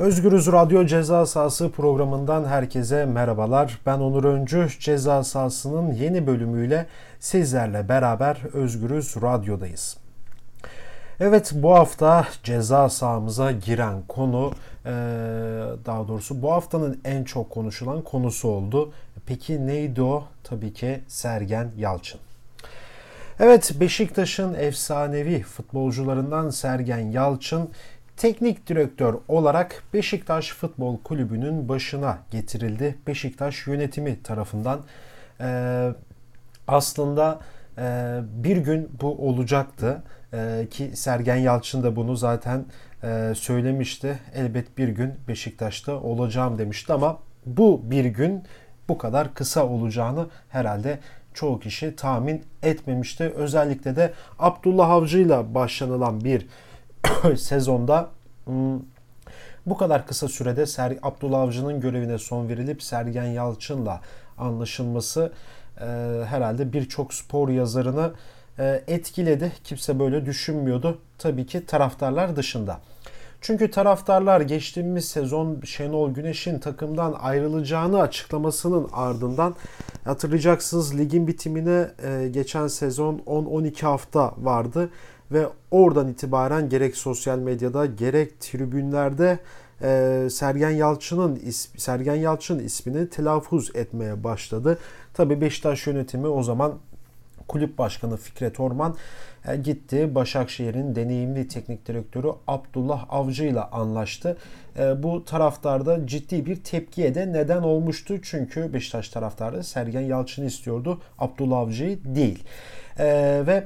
Özgürüz Radyo Ceza Sahası programından herkese merhabalar. Ben Onur Öncü. Ceza Sahası'nın yeni bölümüyle sizlerle beraber Özgürüz Radyo'dayız. Evet bu hafta ceza sahamıza giren konu daha doğrusu bu haftanın en çok konuşulan konusu oldu. Peki neydi o? Tabii ki Sergen Yalçın. Evet Beşiktaş'ın efsanevi futbolcularından Sergen Yalçın teknik direktör olarak Beşiktaş Futbol Kulübü'nün başına getirildi. Beşiktaş yönetimi tarafından e, aslında e, bir gün bu olacaktı e, ki Sergen Yalçın da bunu zaten e, söylemişti. Elbet bir gün Beşiktaş'ta olacağım demişti ama bu bir gün bu kadar kısa olacağını herhalde çoğu kişi tahmin etmemişti. Özellikle de Abdullah Avcı ile başlanılan bir sezonda hmm, bu kadar kısa sürede Ser Abdullah Avcı'nın görevine son verilip Sergen Yalçın'la anlaşılması e, herhalde birçok spor yazarını e, etkiledi. Kimse böyle düşünmüyordu. Tabii ki taraftarlar dışında. Çünkü taraftarlar geçtiğimiz sezon Şenol Güneş'in takımdan ayrılacağını açıklamasının ardından hatırlayacaksınız ligin bitimine e, geçen sezon 10-12 hafta vardı ve oradan itibaren gerek sosyal medyada gerek tribünlerde e, Sergen Yalçın'ın Sergen Yalçın ismini telaffuz etmeye başladı. Tabi Beşiktaş yönetimi o zaman kulüp başkanı Fikret Orman e, gitti. Başakşehir'in deneyimli teknik direktörü Abdullah Avcı ile anlaştı. E, bu taraftarda ciddi bir tepkiye de neden olmuştu. Çünkü Beşiktaş taraftarı Sergen Yalçın'ı istiyordu. Abdullah Avcı'yı değil. E, ve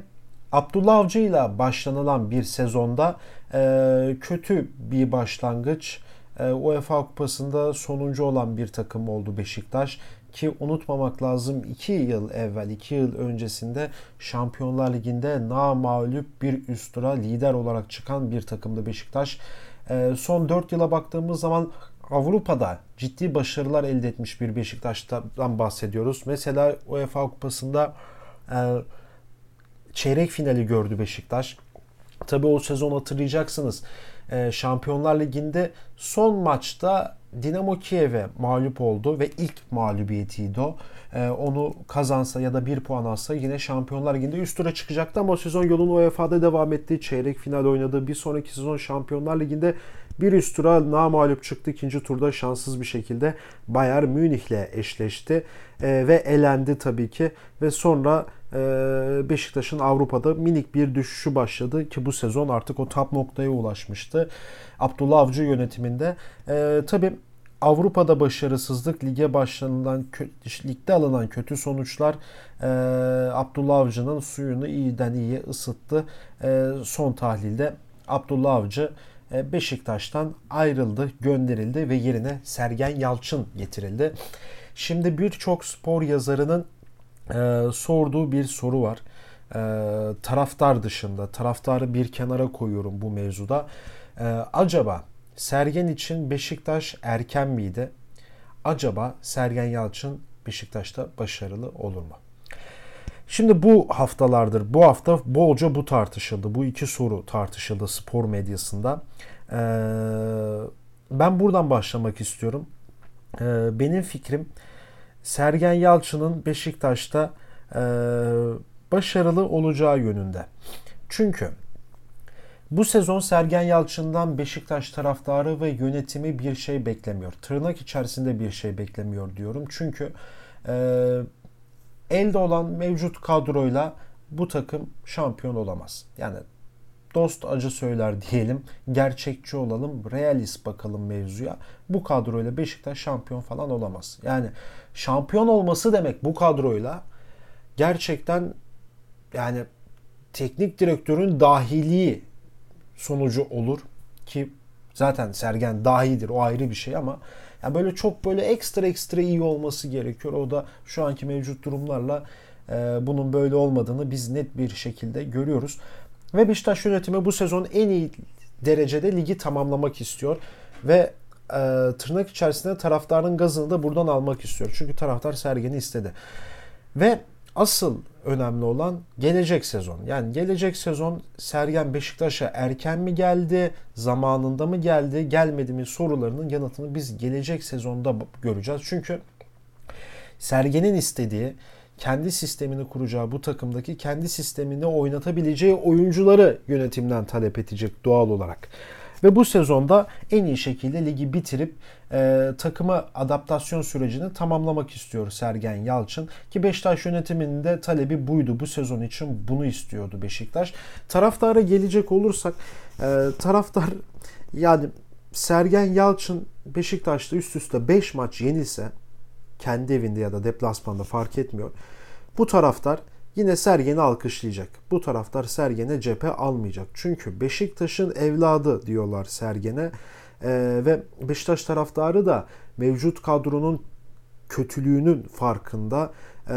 Abdullah Avcı ile başlanılan bir sezonda kötü bir başlangıç. UEFA Kupası'nda sonuncu olan bir takım oldu Beşiktaş. Ki unutmamak lazım 2 yıl evvel, 2 yıl öncesinde Şampiyonlar Ligi'nde namağlup bir üst tura lider olarak çıkan bir takımdı Beşiktaş. Ee, son 4 yıla baktığımız zaman Avrupa'da ciddi başarılar elde etmiş bir Beşiktaş'tan bahsediyoruz. Mesela UEFA Kupası'nda e, çeyrek finali gördü Beşiktaş. Tabii o sezon hatırlayacaksınız. E, Şampiyonlar Ligi'nde son maçta Dinamo Kiev'e mağlup oldu ve ilk mağlubiyetiydi o. Ee, onu kazansa ya da bir puan alsa yine Şampiyonlar Ligi'nde üst tura çıkacaktı ama o sezon yolun UEFA'da devam etti. Çeyrek final oynadı. Bir sonraki sezon Şampiyonlar Ligi'nde bir üst tura mağlup çıktı. İkinci turda şanssız bir şekilde Bayern Münih'le eşleşti. Ee, ve elendi tabii ki. Ve sonra Beşiktaş'ın Avrupa'da minik bir düşüşü başladı ki bu sezon artık o top noktaya ulaşmıştı. Abdullah Avcı yönetiminde. E, tabii Avrupa'da başarısızlık, lige başlanılan, ligde alınan kötü sonuçlar e, Abdullah Avcı'nın suyunu iyiden iyiye ısıttı. E, son tahlilde Abdullah Avcı e, Beşiktaş'tan ayrıldı, gönderildi ve yerine Sergen Yalçın getirildi. Şimdi birçok spor yazarının e, sorduğu bir soru var. E, taraftar dışında, taraftarı bir kenara koyuyorum bu mevzuda. E, acaba Sergen için Beşiktaş erken miydi? Acaba Sergen Yalçın Beşiktaş'ta başarılı olur mu? Şimdi bu haftalardır, bu hafta bolca bu tartışıldı. Bu iki soru tartışıldı spor medyasında. Ee, ben buradan başlamak istiyorum. Ee, benim fikrim Sergen Yalçın'ın Beşiktaş'ta e, başarılı olacağı yönünde. Çünkü bu sezon Sergen Yalçın'dan Beşiktaş taraftarı ve yönetimi bir şey beklemiyor. Tırnak içerisinde bir şey beklemiyor diyorum. Çünkü e, elde olan mevcut kadroyla bu takım şampiyon olamaz. Yani dost acı söyler diyelim. Gerçekçi olalım. Realist bakalım mevzuya. Bu kadroyla Beşiktaş şampiyon falan olamaz. Yani şampiyon olması demek bu kadroyla gerçekten yani teknik direktörün dahiliği sonucu olur ki zaten Sergen dahidir o ayrı bir şey ama yani böyle çok böyle ekstra ekstra iyi olması gerekiyor. O da şu anki mevcut durumlarla e, bunun böyle olmadığını biz net bir şekilde görüyoruz. Ve Beşiktaş yönetimi bu sezon en iyi derecede ligi tamamlamak istiyor. Ve e, tırnak içerisinde taraftarın gazını da buradan almak istiyor. Çünkü taraftar Sergen'i istedi. Ve Asıl önemli olan gelecek sezon. Yani gelecek sezon Sergen Beşiktaş'a erken mi geldi, zamanında mı geldi, gelmedi mi sorularının yanıtını biz gelecek sezonda göreceğiz. Çünkü Sergen'in istediği kendi sistemini kuracağı bu takımdaki kendi sistemini oynatabileceği oyuncuları yönetimden talep edecek doğal olarak. Ve bu sezonda en iyi şekilde ligi bitirip e, takıma adaptasyon sürecini tamamlamak istiyor Sergen Yalçın. Ki Beşiktaş yönetiminin de talebi buydu. Bu sezon için bunu istiyordu Beşiktaş. Taraftara gelecek olursak e, taraftar yani Sergen Yalçın Beşiktaş'ta üst üste 5 maç yenilse kendi evinde ya da deplasmanda fark etmiyor. Bu taraftar yine Sergen'i alkışlayacak. Bu taraftar Sergen'e cephe almayacak. Çünkü Beşiktaş'ın evladı diyorlar Sergen'e. Ee, ve Beşiktaş taraftarı da mevcut kadronun kötülüğünün farkında. Ee,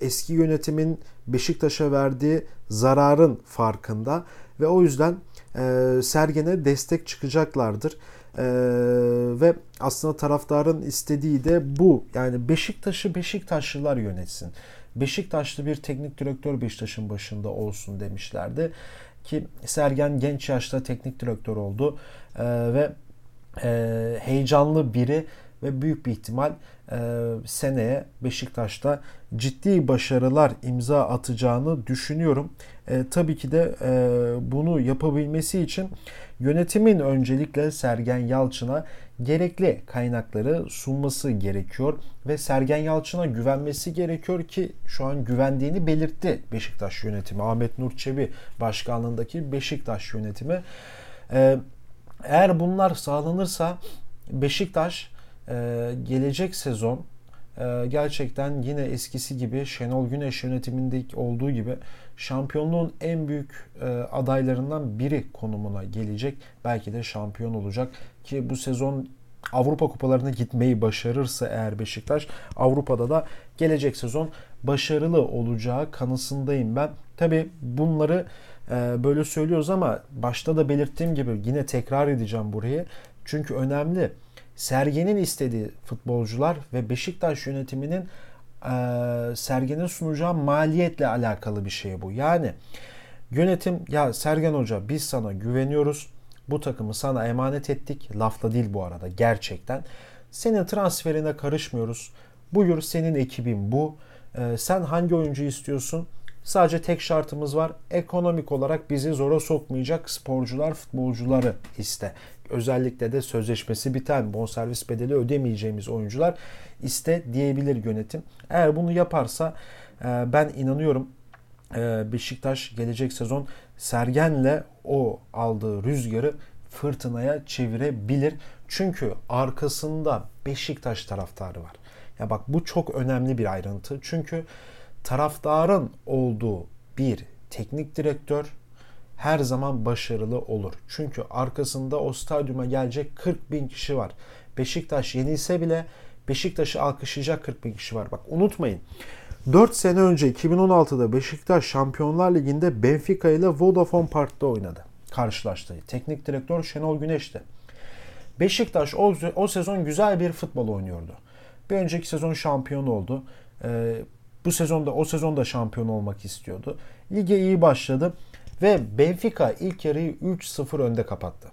eski yönetimin Beşiktaş'a verdiği zararın farkında ve o yüzden e, Sergen'e destek çıkacaklardır. Ee, ve aslında taraftarın istediği de bu. Yani Beşiktaş'ı Beşiktaşlılar yönetsin. Beşiktaşlı bir teknik direktör Beşiktaş'ın başında olsun demişlerdi. Ki Sergen genç yaşta teknik direktör oldu ee, ve e, heyecanlı biri ve büyük bir ihtimal e, seneye Beşiktaş'ta ciddi başarılar imza atacağını düşünüyorum. E, tabii ki de e, bunu yapabilmesi için yönetimin öncelikle Sergen Yalçın'a gerekli kaynakları sunması gerekiyor ve Sergen Yalçın'a güvenmesi gerekiyor ki şu an güvendiğini belirtti Beşiktaş yönetimi. Ahmet Nur Çebi başkanlığındaki Beşiktaş yönetimi. E, eğer bunlar sağlanırsa Beşiktaş e, gelecek sezon e, gerçekten yine eskisi gibi Şenol Güneş yönetimindeki olduğu gibi şampiyonluğun en büyük e, adaylarından biri konumuna gelecek. Belki de şampiyon olacak ki bu sezon Avrupa kupalarına gitmeyi başarırsa eğer Beşiktaş Avrupa'da da gelecek sezon başarılı olacağı kanısındayım ben. Tabi bunları e, böyle söylüyoruz ama başta da belirttiğim gibi yine tekrar edeceğim burayı. Çünkü önemli. Sergen'in istediği futbolcular ve Beşiktaş yönetiminin e, Sergen'in sunacağı maliyetle alakalı bir şey bu. Yani yönetim ya Sergen Hoca biz sana güveniyoruz. Bu takımı sana emanet ettik. Lafla değil bu arada gerçekten. Senin transferine karışmıyoruz. Buyur senin ekibin bu. E, sen hangi oyuncu istiyorsun? Sadece tek şartımız var. Ekonomik olarak bizi zora sokmayacak sporcular, futbolcuları iste. Özellikle de sözleşmesi biten, bonservis bedeli ödemeyeceğimiz oyuncular iste diyebilir yönetim. Eğer bunu yaparsa e, ben inanıyorum e, Beşiktaş gelecek sezon Sergen'le o aldığı rüzgarı fırtınaya çevirebilir. Çünkü arkasında Beşiktaş taraftarı var. Ya bak bu çok önemli bir ayrıntı. Çünkü taraftarın olduğu bir teknik direktör her zaman başarılı olur. Çünkü arkasında o stadyuma gelecek 40 bin kişi var. Beşiktaş yenilse bile Beşiktaş'ı alkışlayacak 40 bin kişi var. Bak unutmayın. 4 sene önce 2016'da Beşiktaş Şampiyonlar Ligi'nde Benfica ile Vodafone Park'ta oynadı. Karşılaştı. Teknik direktör Şenol Güneş'ti. Beşiktaş o, o sezon güzel bir futbol oynuyordu. Bir önceki sezon şampiyon oldu. Ee, bu sezonda o sezonda şampiyon olmak istiyordu. Lige iyi başladı ve Benfica ilk yarıyı 3-0 önde kapattı.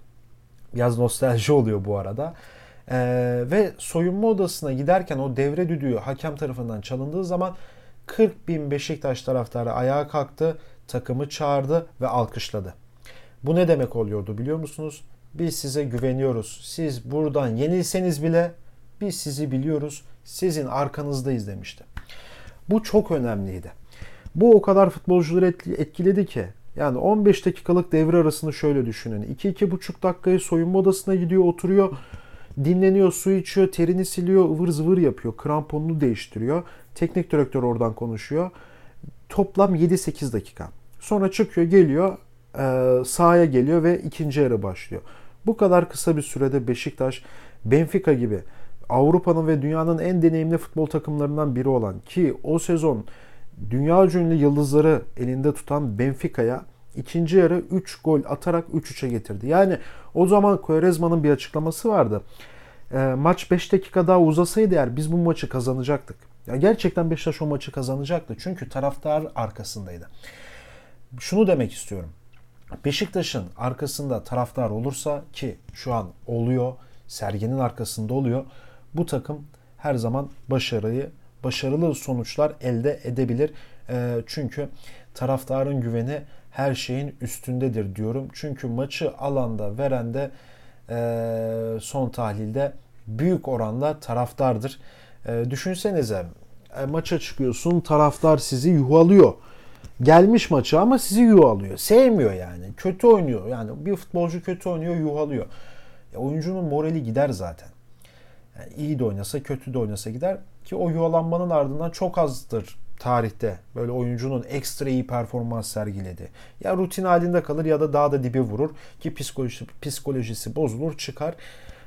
Biraz nostalji oluyor bu arada. Ee, ve soyunma odasına giderken o devre düdüğü hakem tarafından çalındığı zaman 40 bin Beşiktaş taraftarı ayağa kalktı, takımı çağırdı ve alkışladı. Bu ne demek oluyordu biliyor musunuz? Biz size güveniyoruz. Siz buradan yenilseniz bile biz sizi biliyoruz. Sizin arkanızdayız demişti. Bu çok önemliydi. Bu o kadar futbolcuları etkiledi ki. Yani 15 dakikalık devre arasını şöyle düşünün. 2-2,5 dakikayı soyunma odasına gidiyor, oturuyor, dinleniyor, su içiyor, terini siliyor, ıvır zıvır yapıyor. Kramponunu değiştiriyor. Teknik direktör oradan konuşuyor. Toplam 7-8 dakika. Sonra çıkıyor, geliyor, e, sahaya geliyor ve ikinci yarı başlıyor. Bu kadar kısa bir sürede Beşiktaş, Benfica gibi Avrupa'nın ve dünyanın en deneyimli futbol takımlarından biri olan ki o sezon dünya ünlü yıldızları elinde tutan Benfica'ya ikinci yarı 3 gol atarak 3-3'e getirdi. Yani o zaman Quaresma'nın bir açıklaması vardı. E, maç 5 dakika daha uzasaydı eğer biz bu maçı kazanacaktık. Ya gerçekten Beşiktaş o maçı kazanacaktı. Çünkü taraftar arkasındaydı. Şunu demek istiyorum. Beşiktaş'ın arkasında taraftar olursa ki şu an oluyor, Sergen'in arkasında oluyor. Bu takım her zaman başarıyı, başarılı sonuçlar elde edebilir. E, çünkü taraftarın güveni her şeyin üstündedir diyorum. Çünkü maçı alanda veren de e, son tahlilde büyük oranla taraftardır. E, düşünsenize e, maça çıkıyorsun taraftar sizi yuvalıyor. Gelmiş maçı ama sizi yuvalıyor. Sevmiyor yani. Kötü oynuyor. Yani bir futbolcu kötü oynuyor yuvalıyor. Ya oyuncunun morali gider zaten. Yani iyi de oynasa kötü de oynasa gider. Ki o yuvalanmanın ardından çok azdır tarihte böyle oyuncunun ekstra iyi performans sergiledi. Ya rutin halinde kalır ya da daha da dibe vurur ki psikolojisi, psikolojisi bozulur çıkar.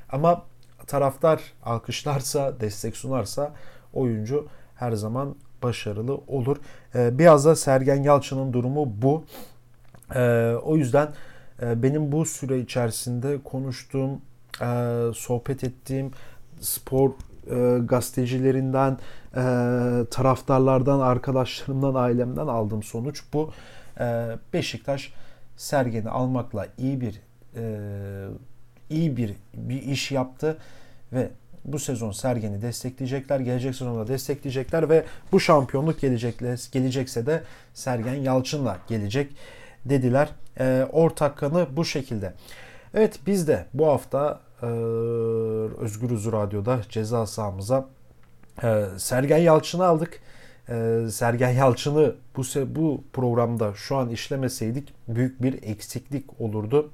Ama taraftar alkışlarsa, destek sunarsa oyuncu her zaman başarılı olur. Ee, biraz da Sergen Yalçın'ın durumu bu. Ee, o yüzden e, benim bu süre içerisinde konuştuğum, e, sohbet ettiğim spor e, gazetecilerinden, taraftarlardan, arkadaşlarımdan, ailemden aldığım sonuç bu. Beşiktaş Sergen'i almakla iyi bir iyi bir bir iş yaptı ve bu sezon Sergen'i destekleyecekler. Gelecek sezonda destekleyecekler ve bu şampiyonluk gelecekle, gelecekse de Sergen Yalçın'la gelecek dediler. E, ortak kanı bu şekilde. Evet biz de bu hafta e, Özgürüz Radyo'da ceza sahamıza e, Sergen Yalçın'ı aldık. E, Sergen Yalçın'ı bu, bu programda şu an işlemeseydik büyük bir eksiklik olurdu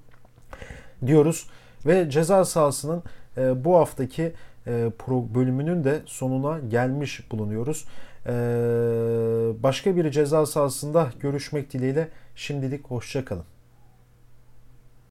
diyoruz. Ve ceza sahasının e, bu haftaki e, bölümünün de sonuna gelmiş bulunuyoruz. E, başka bir ceza sahasında görüşmek dileğiyle şimdilik hoşçakalın.